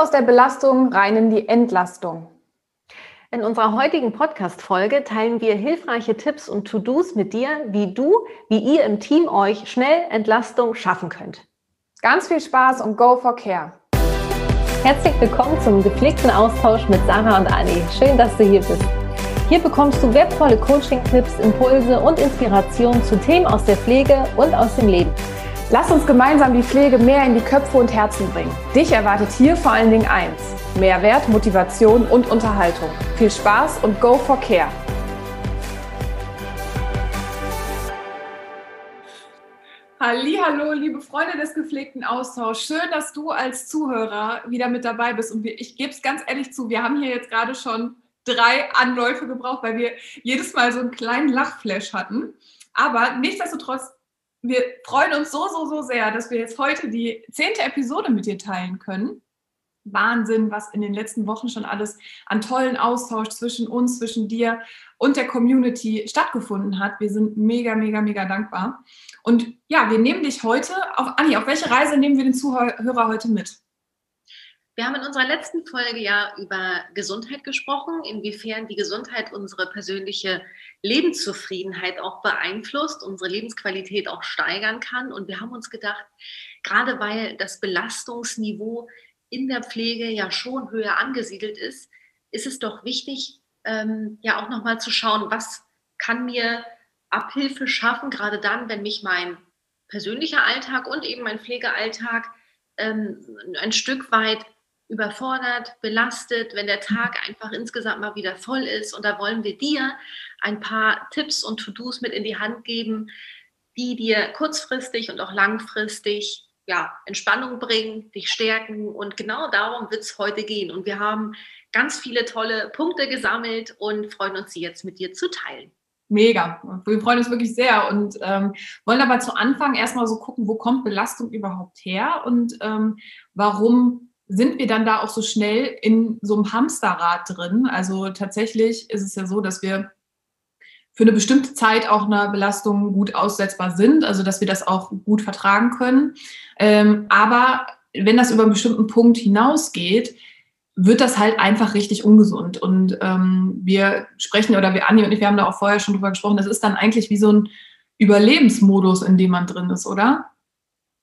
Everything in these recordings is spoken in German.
aus der Belastung rein in die Entlastung. In unserer heutigen Podcast-Folge teilen wir hilfreiche Tipps und To-Dos mit dir, wie du, wie ihr im Team euch schnell Entlastung schaffen könnt. Ganz viel Spaß und Go for Care. Herzlich willkommen zum gepflegten Austausch mit Sarah und Anni. Schön, dass du hier bist. Hier bekommst du wertvolle Coaching-Tipps, Impulse und Inspirationen zu Themen aus der Pflege und aus dem Leben. Lass uns gemeinsam die Pflege mehr in die Köpfe und Herzen bringen. Dich erwartet hier vor allen Dingen eins: Mehrwert, Motivation und Unterhaltung. Viel Spaß und Go for Care. Hallo, liebe Freunde des gepflegten Austauschs. Schön, dass du als Zuhörer wieder mit dabei bist. Und ich gebe es ganz ehrlich zu, wir haben hier jetzt gerade schon drei Anläufe gebraucht, weil wir jedes Mal so einen kleinen Lachflash hatten. Aber nichtsdestotrotz, wir freuen uns so, so, so sehr, dass wir jetzt heute die zehnte Episode mit dir teilen können. Wahnsinn, was in den letzten Wochen schon alles an tollen Austausch zwischen uns, zwischen dir und der Community stattgefunden hat. Wir sind mega, mega, mega dankbar. Und ja, wir nehmen dich heute auf, Anni, auf welche Reise nehmen wir den Zuhörer heute mit? Wir haben in unserer letzten Folge ja über Gesundheit gesprochen, inwiefern die Gesundheit unsere persönliche Lebenszufriedenheit auch beeinflusst, unsere Lebensqualität auch steigern kann. Und wir haben uns gedacht, gerade weil das Belastungsniveau in der Pflege ja schon höher angesiedelt ist, ist es doch wichtig, ähm, ja auch nochmal zu schauen, was kann mir Abhilfe schaffen, gerade dann, wenn mich mein persönlicher Alltag und eben mein Pflegealltag ähm, ein Stück weit überfordert, belastet, wenn der Tag einfach insgesamt mal wieder voll ist. Und da wollen wir dir ein paar Tipps und To-Dos mit in die Hand geben, die dir kurzfristig und auch langfristig ja, Entspannung bringen, dich stärken. Und genau darum wird es heute gehen. Und wir haben ganz viele tolle Punkte gesammelt und freuen uns, sie jetzt mit dir zu teilen. Mega. Wir freuen uns wirklich sehr und ähm, wollen aber zu Anfang erstmal so gucken, wo kommt Belastung überhaupt her und ähm, warum sind wir dann da auch so schnell in so einem Hamsterrad drin. Also tatsächlich ist es ja so, dass wir für eine bestimmte Zeit auch einer Belastung gut aussetzbar sind, also dass wir das auch gut vertragen können. Ähm, aber wenn das über einen bestimmten Punkt hinausgeht, wird das halt einfach richtig ungesund. Und ähm, wir sprechen, oder wir, Anni und ich, wir haben da auch vorher schon drüber gesprochen, das ist dann eigentlich wie so ein Überlebensmodus, in dem man drin ist, oder?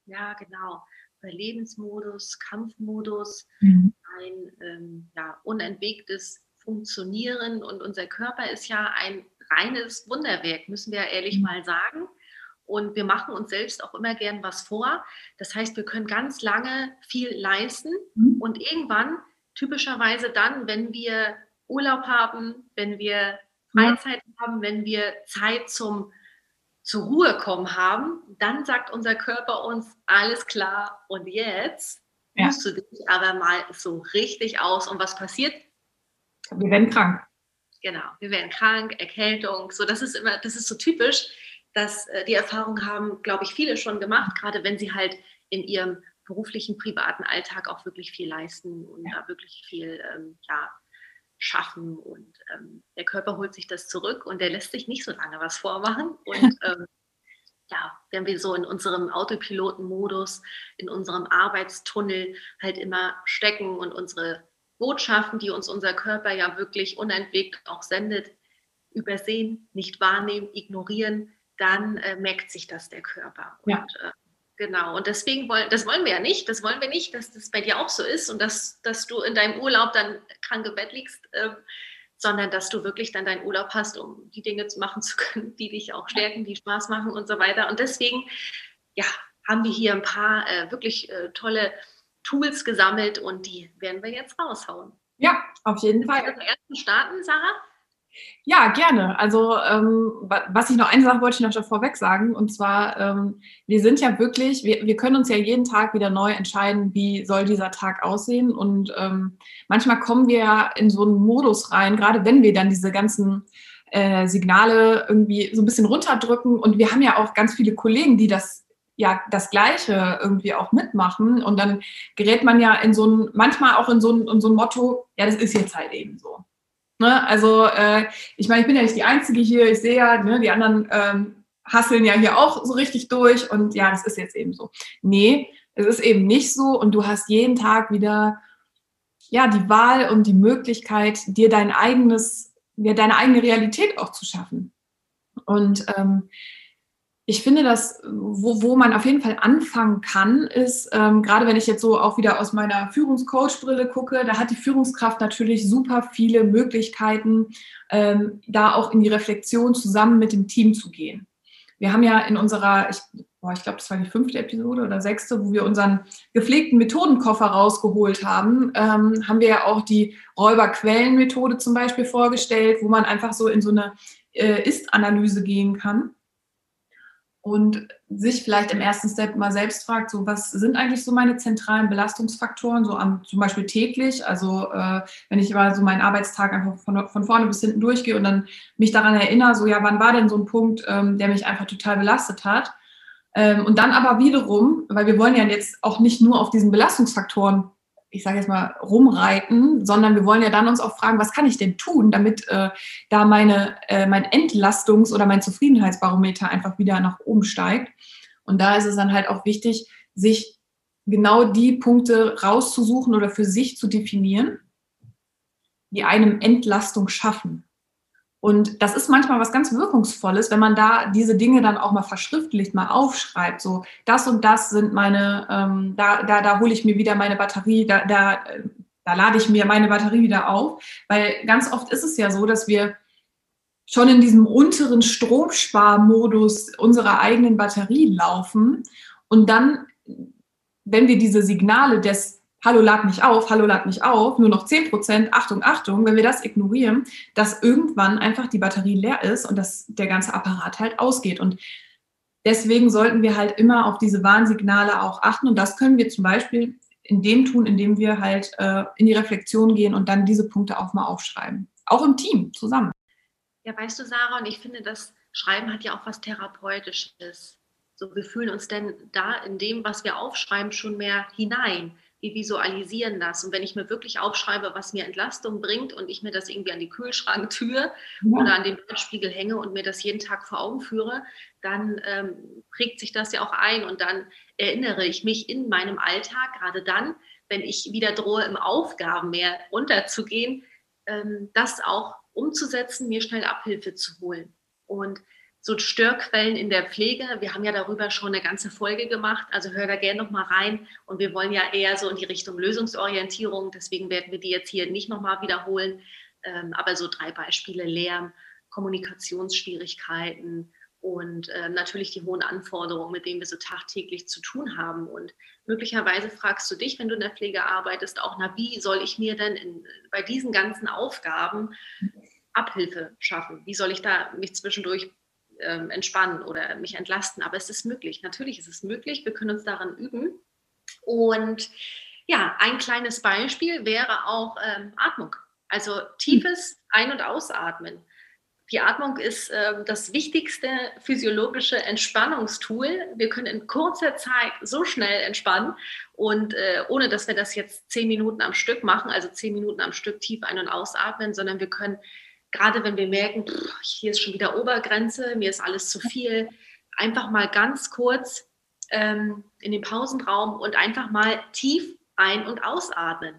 Ja, genau. Überlebensmodus, Kampfmodus, mhm. ein ähm, ja, unentwegtes Funktionieren. Und unser Körper ist ja ein reines Wunderwerk, müssen wir ehrlich mhm. mal sagen. Und wir machen uns selbst auch immer gern was vor. Das heißt, wir können ganz lange viel leisten mhm. und irgendwann, typischerweise dann, wenn wir Urlaub haben, wenn wir Freizeit ja. haben, wenn wir Zeit zum zur Ruhe kommen haben, dann sagt unser Körper uns, alles klar, und jetzt ja. musst du dich aber mal so richtig aus. Und was passiert? Wir werden krank. Genau, wir werden krank, Erkältung. So, das ist immer, das ist so typisch, dass äh, die Erfahrung haben, glaube ich, viele schon gemacht, gerade wenn sie halt in ihrem beruflichen, privaten Alltag auch wirklich viel leisten und ja. da wirklich viel ähm, ja, schaffen und ähm, der Körper holt sich das zurück und der lässt sich nicht so lange was vormachen. Und ähm, ja, wenn wir so in unserem Autopilotenmodus, in unserem Arbeitstunnel halt immer stecken und unsere Botschaften, die uns unser Körper ja wirklich unentwegt auch sendet, übersehen, nicht wahrnehmen, ignorieren, dann äh, merkt sich das der Körper. Und, ja. äh, Genau, und deswegen wollen, das wollen wir ja nicht, das wollen wir nicht, dass das bei dir auch so ist und dass, dass du in deinem Urlaub dann krank im Bett liegst, äh, sondern dass du wirklich dann deinen Urlaub hast, um die Dinge machen zu können, die dich auch stärken, die Spaß machen und so weiter. Und deswegen, ja, haben wir hier ein paar äh, wirklich äh, tolle Tools gesammelt und die werden wir jetzt raushauen. Ja, auf jeden Fall. Wir ersten starten, Sarah? Ja, gerne. Also ähm, was ich noch, eine Sache wollte ich noch davor weg sagen, und zwar, ähm, wir sind ja wirklich, wir, wir können uns ja jeden Tag wieder neu entscheiden, wie soll dieser Tag aussehen. Und ähm, manchmal kommen wir ja in so einen Modus rein, gerade wenn wir dann diese ganzen äh, Signale irgendwie so ein bisschen runterdrücken. Und wir haben ja auch ganz viele Kollegen, die das ja das Gleiche irgendwie auch mitmachen. Und dann gerät man ja in so ein, manchmal auch in so ein, in so ein Motto, ja, das ist jetzt halt eben so. Ne? Also äh, ich meine, ich bin ja nicht die Einzige hier. Ich sehe ja, ne, die anderen ähm, hasseln ja hier auch so richtig durch und ja, das ist jetzt eben so. Nee, es ist eben nicht so und du hast jeden Tag wieder ja, die Wahl und die Möglichkeit, dir dein eigenes, dir deine eigene Realität auch zu schaffen. Und ähm, ich finde, dass wo, wo man auf jeden Fall anfangen kann, ist, ähm, gerade wenn ich jetzt so auch wieder aus meiner Führungscoach-Brille gucke, da hat die Führungskraft natürlich super viele Möglichkeiten, ähm, da auch in die Reflexion zusammen mit dem Team zu gehen. Wir haben ja in unserer, ich, boah, ich glaube, das war die fünfte Episode oder sechste, wo wir unseren gepflegten Methodenkoffer rausgeholt haben, ähm, haben wir ja auch die Räuberquellenmethode zum Beispiel vorgestellt, wo man einfach so in so eine äh, Ist-Analyse gehen kann und sich vielleicht im ersten Step mal selbst fragt, so was sind eigentlich so meine zentralen Belastungsfaktoren, so am, zum Beispiel täglich, also äh, wenn ich mal so meinen Arbeitstag einfach von, von vorne bis hinten durchgehe und dann mich daran erinnere, so ja, wann war denn so ein Punkt, ähm, der mich einfach total belastet hat. Ähm, und dann aber wiederum, weil wir wollen ja jetzt auch nicht nur auf diesen Belastungsfaktoren ich sage jetzt mal, rumreiten, sondern wir wollen ja dann uns auch fragen, was kann ich denn tun, damit äh, da meine, äh, mein Entlastungs- oder mein Zufriedenheitsbarometer einfach wieder nach oben steigt. Und da ist es dann halt auch wichtig, sich genau die Punkte rauszusuchen oder für sich zu definieren, die einem Entlastung schaffen. Und das ist manchmal was ganz Wirkungsvolles, wenn man da diese Dinge dann auch mal verschriftlicht, mal aufschreibt. So, das und das sind meine, ähm, da, da, da hole ich mir wieder meine Batterie, da, da, da lade ich mir meine Batterie wieder auf. Weil ganz oft ist es ja so, dass wir schon in diesem unteren Stromsparmodus unserer eigenen Batterie laufen und dann, wenn wir diese Signale des Hallo, lad mich auf, Hallo, lad mich auf, nur noch 10 Prozent, Achtung, Achtung, wenn wir das ignorieren, dass irgendwann einfach die Batterie leer ist und dass der ganze Apparat halt ausgeht. Und deswegen sollten wir halt immer auf diese Warnsignale auch achten. Und das können wir zum Beispiel in dem tun, indem wir halt äh, in die Reflexion gehen und dann diese Punkte auch mal aufschreiben. Auch im Team zusammen. Ja, weißt du, Sarah, und ich finde, das Schreiben hat ja auch was Therapeutisches. So, wir fühlen uns denn da in dem, was wir aufschreiben, schon mehr hinein wir visualisieren das. Und wenn ich mir wirklich aufschreibe, was mir Entlastung bringt und ich mir das irgendwie an die Kühlschranktür ja. oder an den Bettspiegel hänge und mir das jeden Tag vor Augen führe, dann ähm, prägt sich das ja auch ein und dann erinnere ich mich in meinem Alltag, gerade dann, wenn ich wieder drohe, im Aufgabenmeer unterzugehen, ähm, das auch umzusetzen, mir schnell Abhilfe zu holen. Und so Störquellen in der Pflege. Wir haben ja darüber schon eine ganze Folge gemacht, also hör da gerne nochmal rein. Und wir wollen ja eher so in die Richtung Lösungsorientierung, deswegen werden wir die jetzt hier nicht nochmal wiederholen. Ähm, aber so drei Beispiele, Lärm, Kommunikationsschwierigkeiten und äh, natürlich die hohen Anforderungen, mit denen wir so tagtäglich zu tun haben. Und möglicherweise fragst du dich, wenn du in der Pflege arbeitest, auch, na, wie soll ich mir denn in, bei diesen ganzen Aufgaben Abhilfe schaffen? Wie soll ich da mich zwischendurch ähm, entspannen oder mich entlasten. Aber es ist möglich. Natürlich ist es möglich. Wir können uns daran üben. Und ja, ein kleines Beispiel wäre auch ähm, Atmung. Also tiefes Ein- und Ausatmen. Die Atmung ist äh, das wichtigste physiologische Entspannungstool. Wir können in kurzer Zeit so schnell entspannen und äh, ohne dass wir das jetzt zehn Minuten am Stück machen, also zehn Minuten am Stück tief ein- und ausatmen, sondern wir können gerade wenn wir merken, pff, hier ist schon wieder Obergrenze, mir ist alles zu viel, einfach mal ganz kurz ähm, in den Pausenraum und einfach mal tief ein- und ausatmen.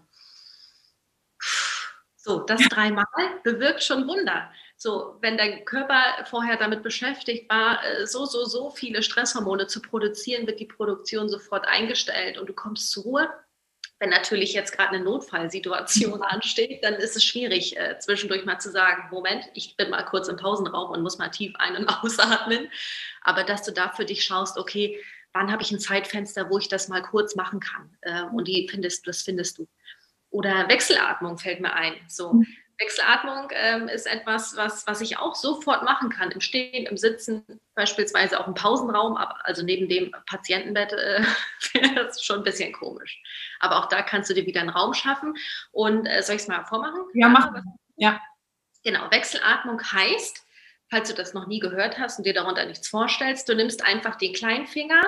So, das dreimal bewirkt schon Wunder. So, wenn dein Körper vorher damit beschäftigt war, äh, so, so, so viele Stresshormone zu produzieren, wird die Produktion sofort eingestellt und du kommst zur Ruhe wenn natürlich jetzt gerade eine Notfallsituation ansteht, dann ist es schwierig, äh, zwischendurch mal zu sagen, Moment, ich bin mal kurz im Pausenraum und muss mal tief ein- und ausatmen. Aber dass du da für dich schaust, okay, wann habe ich ein Zeitfenster, wo ich das mal kurz machen kann? Äh, und die findest, das findest du. Oder Wechselatmung fällt mir ein. So, mhm. Wechselatmung ähm, ist etwas, was, was ich auch sofort machen kann, im Stehen, im Sitzen, beispielsweise auch im Pausenraum, also neben dem Patientenbett äh, wäre das schon ein bisschen komisch. Aber auch da kannst du dir wieder einen Raum schaffen. Und äh, soll ich es mal vormachen? Ja, mach. Ja. Genau, Wechselatmung heißt, falls du das noch nie gehört hast und dir darunter nichts vorstellst, du nimmst einfach den Kleinfinger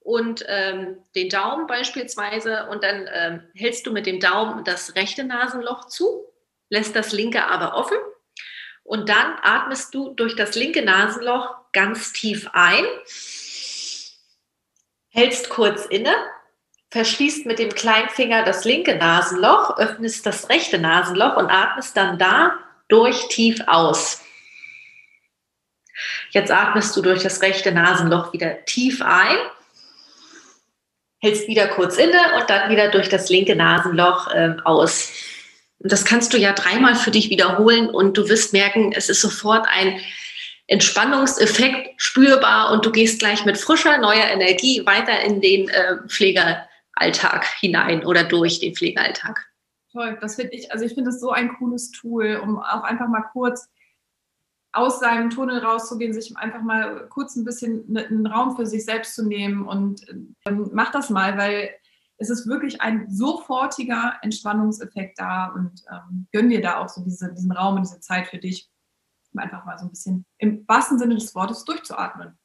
und ähm, den Daumen beispielsweise und dann ähm, hältst du mit dem Daumen das rechte Nasenloch zu lässt das linke aber offen und dann atmest du durch das linke Nasenloch ganz tief ein, hältst kurz inne verschließt mit dem Kleinfinger das linke Nasenloch, öffnest das rechte Nasenloch und atmest dann da durch tief aus. Jetzt atmest du durch das rechte Nasenloch wieder tief ein, hältst wieder kurz inne und dann wieder durch das linke Nasenloch äh, aus. Und das kannst du ja dreimal für dich wiederholen und du wirst merken, es ist sofort ein Entspannungseffekt spürbar und du gehst gleich mit frischer, neuer Energie weiter in den äh, Pflegealltag hinein oder durch den Pflegealltag. Toll, das finde ich, also ich finde es so ein cooles Tool, um auch einfach mal kurz aus seinem Tunnel rauszugehen, sich einfach mal kurz ein bisschen ne, einen Raum für sich selbst zu nehmen und ähm, mach das mal, weil es ist wirklich ein sofortiger Entspannungseffekt da und ähm, gönn dir da auch so diese, diesen Raum und diese Zeit für dich um einfach mal so ein bisschen im wahrsten Sinne des Wortes durchzuatmen.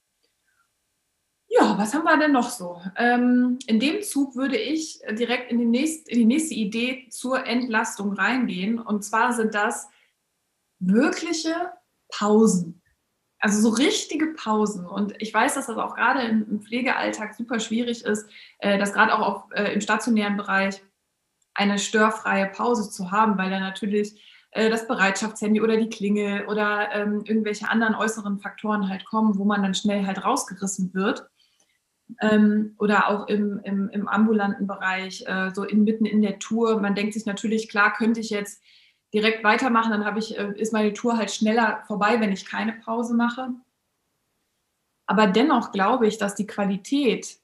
Ja, was haben wir denn noch so? Ähm, in dem Zug würde ich direkt in die, nächst, in die nächste Idee zur Entlastung reingehen. Und zwar sind das wirkliche Pausen. Also so richtige Pausen. Und ich weiß, dass das auch gerade im, Pflegealltag super schwierig ist, äh, das gerade auch auf, äh, im stationären Bereich eine störfreie Pause zu haben, weil da natürlich äh, das Bereitschaftshandy oder die Klingel oder ähm, irgendwelche anderen äußeren Faktoren halt kommen, wo man dann schnell halt rausgerissen wird. Ähm, oder auch im, im, im ambulanten Bereich, äh, so inmitten in der Tour. Man denkt sich natürlich, klar, könnte ich jetzt direkt weitermachen, dann ich, äh, ist meine Tour halt schneller vorbei, wenn ich keine Pause mache. Aber dennoch glaube ich, dass die Qualität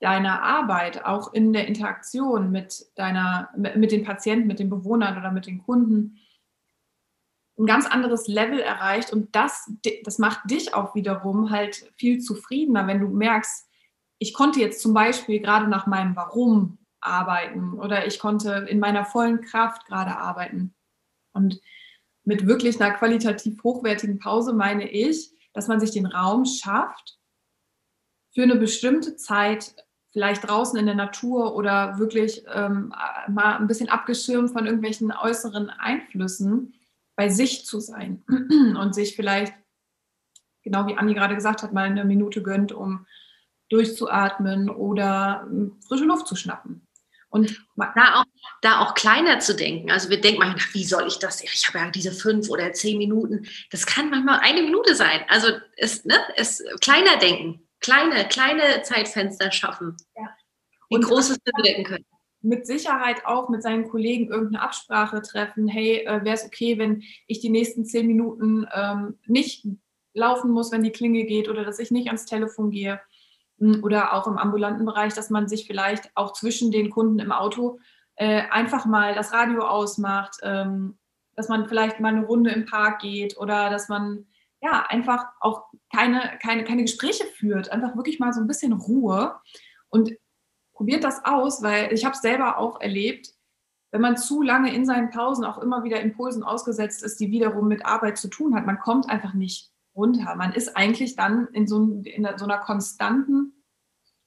deiner Arbeit auch in der Interaktion mit deiner, mit den Patienten, mit den Bewohnern oder mit den Kunden ein ganz anderes Level erreicht und das, das macht dich auch wiederum halt viel zufriedener, wenn du merkst, ich konnte jetzt zum Beispiel gerade nach meinem Warum arbeiten oder ich konnte in meiner vollen Kraft gerade arbeiten. Und mit wirklich einer qualitativ hochwertigen Pause meine ich, dass man sich den Raum schafft, für eine bestimmte Zeit, vielleicht draußen in der Natur oder wirklich ähm, mal ein bisschen abgeschirmt von irgendwelchen äußeren Einflüssen, bei sich zu sein und sich vielleicht, genau wie Anni gerade gesagt hat, mal eine Minute gönnt, um durchzuatmen oder hm, frische Luft zu schnappen. Und da auch, da auch kleiner zu denken. Also wir denken manchmal, wie soll ich das? Ich habe ja diese fünf oder zehn Minuten. Das kann manchmal eine Minute sein. Also es, ne, es kleiner denken, kleine, kleine Zeitfenster schaffen, ja. die Großes bewirken können mit Sicherheit auch mit seinen Kollegen irgendeine Absprache treffen. Hey, äh, wäre es okay, wenn ich die nächsten zehn Minuten ähm, nicht laufen muss, wenn die Klinge geht oder dass ich nicht ans Telefon gehe? Oder auch im ambulanten Bereich, dass man sich vielleicht auch zwischen den Kunden im Auto äh, einfach mal das Radio ausmacht, ähm, dass man vielleicht mal eine Runde im Park geht oder dass man ja einfach auch keine, keine, keine Gespräche führt, einfach wirklich mal so ein bisschen Ruhe. Und probiert das aus, weil ich habe es selber auch erlebt, wenn man zu lange in seinen Pausen auch immer wieder Impulsen ausgesetzt ist, die wiederum mit Arbeit zu tun hat, man kommt einfach nicht runter. Man ist eigentlich dann in so, in so einer konstanten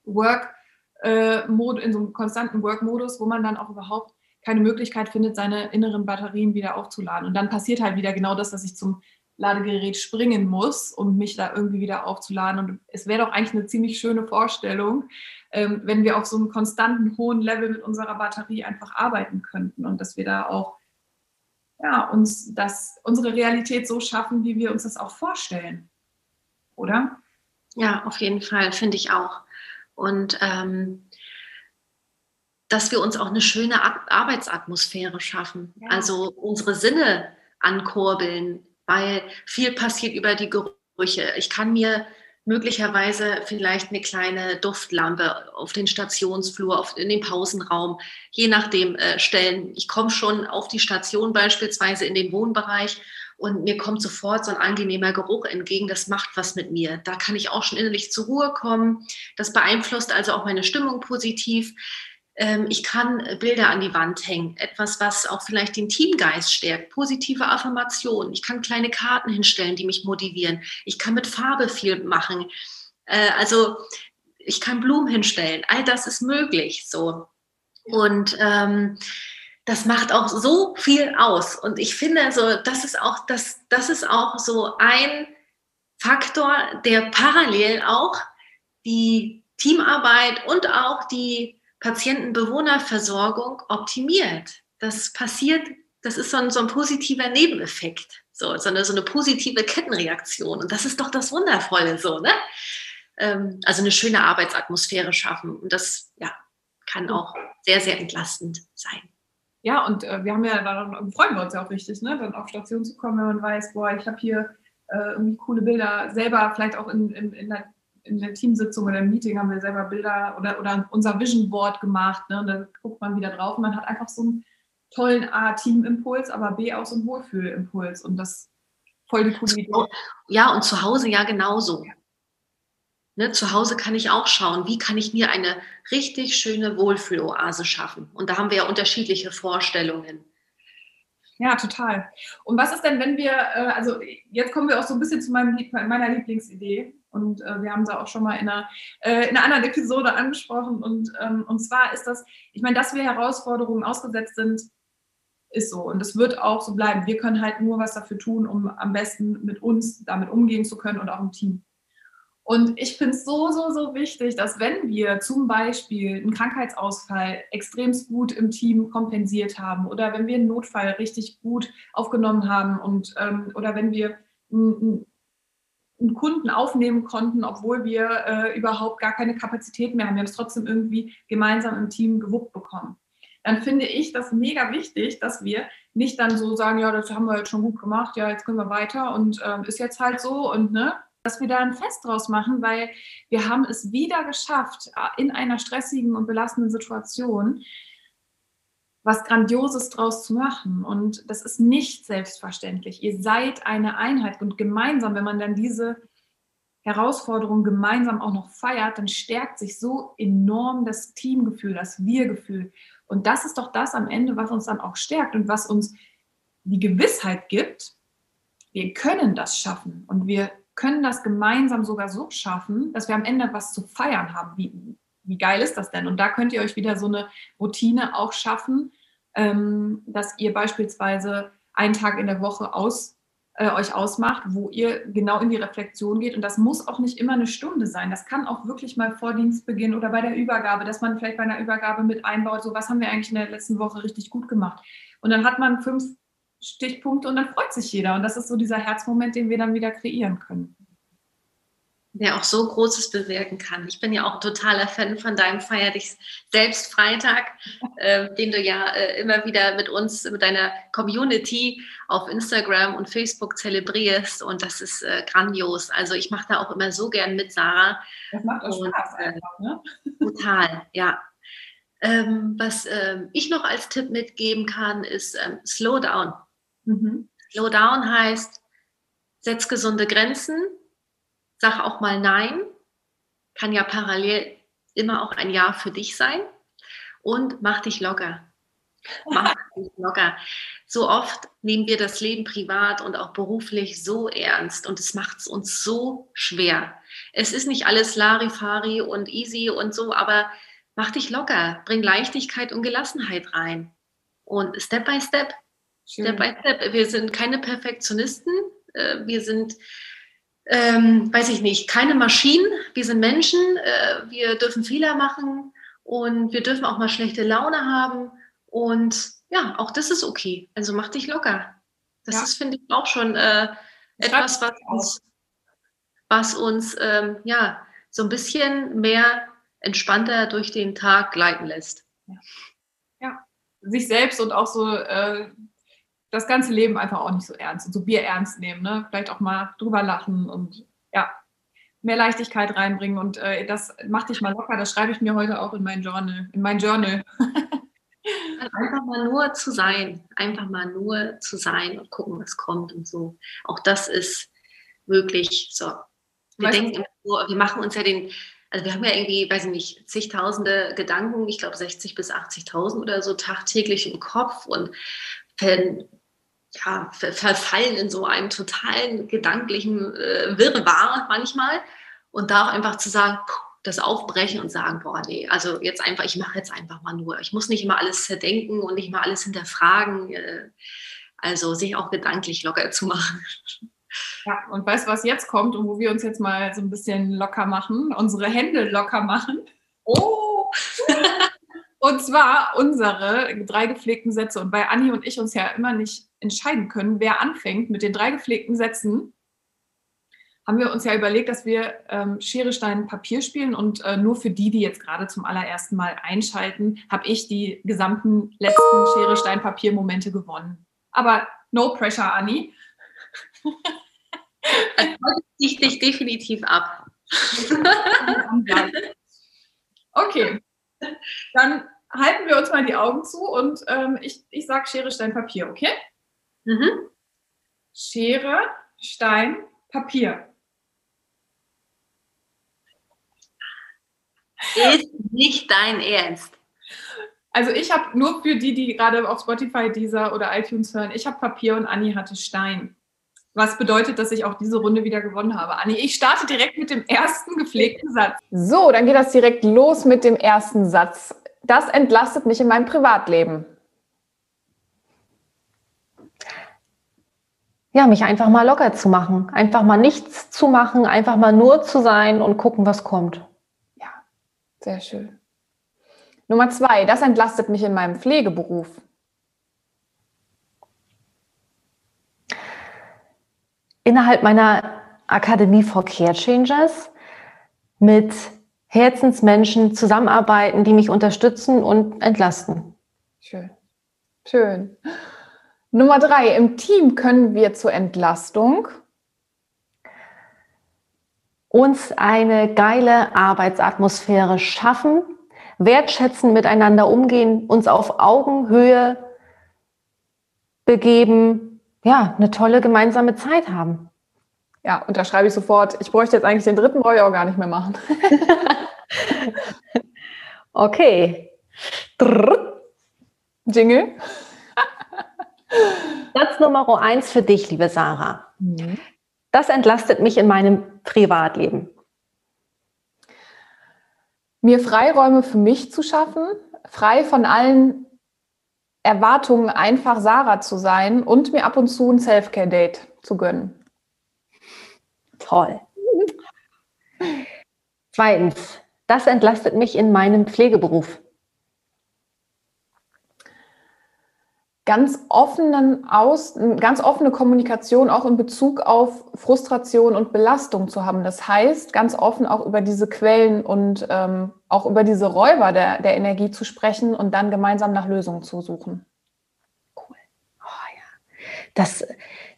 Work, äh, in so einem konstanten Work-Modus, wo man dann auch überhaupt keine Möglichkeit findet, seine inneren Batterien wieder aufzuladen. Und dann passiert halt wieder genau das, dass ich zum Ladegerät springen muss, um mich da irgendwie wieder aufzuladen. Und es wäre doch eigentlich eine ziemlich schöne Vorstellung, ähm, wenn wir auf so einem konstanten hohen Level mit unserer Batterie einfach arbeiten könnten und dass wir da auch ja, uns das, unsere Realität so schaffen, wie wir uns das auch vorstellen. Oder? Ja, auf jeden Fall, finde ich auch. Und ähm, dass wir uns auch eine schöne Arbeitsatmosphäre schaffen. Ja. Also unsere Sinne ankurbeln, weil viel passiert über die Gerüche. Ich kann mir möglicherweise vielleicht eine kleine Duftlampe auf den Stationsflur, auf, in den Pausenraum, je nachdem äh, stellen. Ich komme schon auf die Station beispielsweise in den Wohnbereich und mir kommt sofort so ein angenehmer Geruch entgegen. Das macht was mit mir. Da kann ich auch schon innerlich zur Ruhe kommen. Das beeinflusst also auch meine Stimmung positiv. Ähm, ich kann Bilder an die Wand hängen, etwas, was auch vielleicht den Teamgeist stärkt, positive Affirmationen. Ich kann kleine Karten hinstellen, die mich motivieren. Ich kann mit Farbe viel machen. Äh, also ich kann Blumen hinstellen. All das ist möglich. So und ähm, das macht auch so viel aus. Und ich finde, so das ist auch das, das ist auch so ein Faktor, der parallel auch die Teamarbeit und auch die Patienten-Bewohnerversorgung optimiert. Das passiert, das ist so ein, so ein positiver Nebeneffekt, so, so, eine, so eine positive Kettenreaktion. Und das ist doch das Wundervolle so, ne? Ähm, also eine schöne Arbeitsatmosphäre schaffen. Und das ja, kann auch sehr, sehr entlastend sein. Ja, und äh, wir haben ja, dann freuen wir uns ja auch richtig, ne? dann auf Station zu kommen, wenn man weiß, boah, ich habe hier äh, irgendwie coole Bilder selber, vielleicht auch in, in, in, der, in der Teamsitzung oder im Meeting haben wir selber Bilder oder, oder unser Vision Board gemacht. Ne? Und dann guckt man wieder drauf und man hat einfach so einen tollen A, Teamimpuls, aber B, auch so einen Wohlfühlimpuls. Und das voll die coole Idee. Ja, und zu Hause ja genauso. Ja. Ne, zu Hause kann ich auch schauen, wie kann ich mir eine richtig schöne Wohlfühloase schaffen. Und da haben wir ja unterschiedliche Vorstellungen. Ja, total. Und was ist denn, wenn wir, äh, also jetzt kommen wir auch so ein bisschen zu meinem, meiner Lieblingsidee. Und äh, wir haben sie auch schon mal in einer, äh, in einer anderen Episode angesprochen. Und, ähm, und zwar ist das, ich meine, dass wir Herausforderungen ausgesetzt sind, ist so. Und es wird auch so bleiben. Wir können halt nur was dafür tun, um am besten mit uns damit umgehen zu können und auch im Team. Und ich finde es so, so, so wichtig, dass wenn wir zum Beispiel einen Krankheitsausfall extrem gut im Team kompensiert haben oder wenn wir einen Notfall richtig gut aufgenommen haben und ähm, oder wenn wir einen, Kunden aufnehmen konnten, obwohl wir äh, überhaupt gar keine Kapazität mehr haben, wir haben es trotzdem irgendwie gemeinsam im Team gewuppt bekommen. Dann finde ich das mega wichtig, dass wir nicht dann so sagen, ja, das haben wir jetzt schon gut gemacht, ja, jetzt können wir weiter und ähm, ist jetzt halt so und ne, dass wir da ein Fest draus machen, weil wir haben es wieder geschafft, in einer stressigen und belastenden Situation was Grandioses draus zu machen. Und das ist nicht selbstverständlich. Ihr seid eine Einheit und gemeinsam, wenn man dann diese Herausforderung gemeinsam auch noch feiert, dann stärkt sich so enorm das Teamgefühl, das Wir-Gefühl. Und das ist doch das am Ende, was uns dann auch stärkt und was uns die Gewissheit gibt, wir können das schaffen und wir können das gemeinsam sogar so schaffen, dass wir am Ende was zu feiern haben. Wie, wie geil ist das denn? Und da könnt ihr euch wieder so eine Routine auch schaffen, ähm, dass ihr beispielsweise einen Tag in der Woche aus, äh, euch ausmacht, wo ihr genau in die Reflexion geht. Und das muss auch nicht immer eine Stunde sein. Das kann auch wirklich mal vor Dienstbeginn oder bei der Übergabe, dass man vielleicht bei einer Übergabe mit einbaut, so was haben wir eigentlich in der letzten Woche richtig gut gemacht. Und dann hat man fünf Stichpunkte und dann freut sich jeder. Und das ist so dieser Herzmoment, den wir dann wieder kreieren können. Der auch so Großes bewirken kann. Ich bin ja auch ein totaler Fan von deinem Feier dich selbst Freitag, äh, den du ja äh, immer wieder mit uns, mit deiner Community auf Instagram und Facebook zelebrierst. Und das ist äh, grandios. Also ich mache da auch immer so gern mit, Sarah. Das macht auch und, Spaß äh, einfach, ne? Total, ja. Ähm, was ähm, ich noch als Tipp mitgeben kann, ist ähm, Slow Down. Mhm. Slow down heißt, setz gesunde Grenzen, sag auch mal Nein, kann ja parallel immer auch ein Ja für dich sein und mach dich locker. Mach dich locker. So oft nehmen wir das Leben privat und auch beruflich so ernst und es macht es uns so schwer. Es ist nicht alles Larifari und easy und so, aber mach dich locker, bring Leichtigkeit und Gelassenheit rein. Und Step by Step Step by Step. Wir sind keine Perfektionisten. Äh, wir sind, ähm, weiß ich nicht, keine Maschinen. Wir sind Menschen. Äh, wir dürfen Fehler machen und wir dürfen auch mal schlechte Laune haben. Und ja, auch das ist okay. Also mach dich locker. Das ja. ist, finde ich, auch schon äh, etwas, was uns, was uns ähm, ja, so ein bisschen mehr entspannter durch den Tag gleiten lässt. Ja. ja. Sich selbst und auch so äh, das ganze Leben einfach auch nicht so ernst und so Bier ernst nehmen, ne? Vielleicht auch mal drüber lachen und ja, mehr Leichtigkeit reinbringen und äh, das macht dich mal locker, das schreibe ich mir heute auch in mein Journal, in mein Journal. einfach mal nur zu sein, einfach mal nur zu sein und gucken, was kommt und so. Auch das ist möglich. So. Wir weißt denken, wir machen uns ja den, also wir haben ja irgendwie, weiß ich nicht, zigtausende Gedanken, ich glaube 60 bis 80.000 oder so tagtäglich im Kopf und ja, verfallen in so einem totalen gedanklichen äh, Wirrwarr manchmal. Und da auch einfach zu sagen, das aufbrechen und sagen, boah, nee, also jetzt einfach, ich mache jetzt einfach mal nur. Ich muss nicht immer alles zerdenken und nicht immer alles hinterfragen. Äh, also sich auch gedanklich locker zu machen. Ja, und weißt du, was jetzt kommt und wo wir uns jetzt mal so ein bisschen locker machen, unsere Hände locker machen? Oh! Und zwar unsere drei gepflegten Sätze. Und weil Anni und ich uns ja immer nicht entscheiden können, wer anfängt mit den drei gepflegten Sätzen, haben wir uns ja überlegt, dass wir ähm, Schere, Stein, Papier spielen. Und äh, nur für die, die jetzt gerade zum allerersten Mal einschalten, habe ich die gesamten letzten Schere, Stein, Papier-Momente gewonnen. Aber no pressure, Anni. Also ich dich definitiv ab. okay, dann halten wir uns mal die Augen zu und ähm, ich, ich sage Schere, Stein, Papier, okay? Mhm. Schere, Stein, Papier. Ist nicht dein Ernst. Also ich habe nur für die, die gerade auf Spotify, dieser oder iTunes hören, ich habe Papier und Anni hatte Stein. Was bedeutet, dass ich auch diese Runde wieder gewonnen habe. Anni, ich starte direkt mit dem ersten gepflegten Satz. So, dann geht das direkt los mit dem ersten Satz. Das entlastet mich in meinem Privatleben. Ja, mich einfach mal locker zu machen. Einfach mal nichts zu machen, einfach mal nur zu sein und gucken, was kommt. Ja, sehr schön. Nummer zwei, das entlastet mich in meinem Pflegeberuf. Innerhalb meiner Akademie for Care Changers mit Herzensmenschen zusammenarbeiten, die mich unterstützen und entlasten. Schön. Schön. Nummer drei, im Team können wir zur Entlastung uns eine geile Arbeitsatmosphäre schaffen, wertschätzen, miteinander umgehen, uns auf Augenhöhe begeben, ja, eine tolle gemeinsame Zeit haben. Ja, unterschreibe ich sofort. Ich bräuchte jetzt eigentlich den dritten, brauche ich auch gar nicht mehr machen. okay. Drrr. Jingle. Satz Nummer eins für dich, liebe Sarah. Mhm. Das entlastet mich in meinem Privatleben. Mir Freiräume für mich zu schaffen, frei von allen Erwartungen, einfach Sarah zu sein und mir ab und zu ein Self-Care-Date zu gönnen. Toll. Zweitens, das entlastet mich in meinem Pflegeberuf. Ganz, offenen Aus, ganz offene Kommunikation auch in Bezug auf Frustration und Belastung zu haben. Das heißt, ganz offen auch über diese Quellen und ähm, auch über diese Räuber der, der Energie zu sprechen und dann gemeinsam nach Lösungen zu suchen. Cool. Oh ja. Das,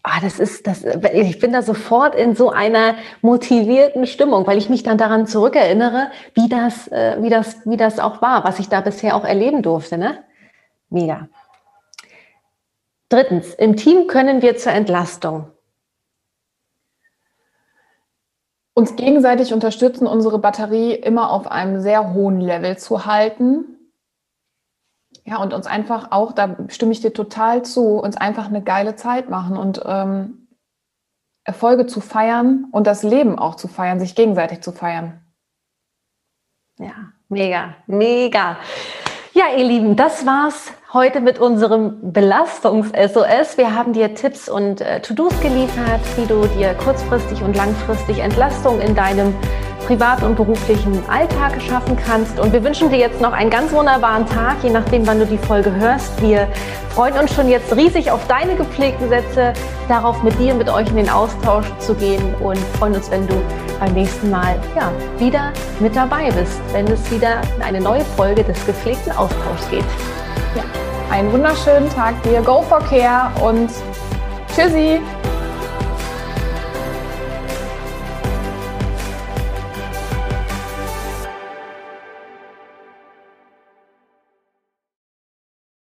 ah, das ist, das, ich bin da sofort in so einer motivierten Stimmung, weil ich mich dann daran zurückerinnere, wie das, äh, wie das, wie das auch war, was ich da bisher auch erleben durfte. Ne? Mega. Drittens, im Team können wir zur Entlastung uns gegenseitig unterstützen, unsere Batterie immer auf einem sehr hohen Level zu halten. Ja, und uns einfach auch, da stimme ich dir total zu, uns einfach eine geile Zeit machen und ähm, Erfolge zu feiern und das Leben auch zu feiern, sich gegenseitig zu feiern. Ja, mega, mega. Ja, ihr Lieben, das war's heute mit unserem Belastungs-SOS. Wir haben dir Tipps und äh, To-Dos geliefert, wie du dir kurzfristig und langfristig Entlastung in deinem privat- und beruflichen Alltag schaffen kannst. Und wir wünschen dir jetzt noch einen ganz wunderbaren Tag, je nachdem, wann du die Folge hörst. Wir freuen uns schon jetzt riesig auf deine gepflegten Sätze, darauf mit dir, mit euch in den Austausch zu gehen und freuen uns, wenn du beim nächsten Mal ja, wieder mit dabei bist, wenn es wieder in eine neue Folge des gepflegten Austauschs geht. Ja, einen wunderschönen Tag dir. Go for Care und tschüssi!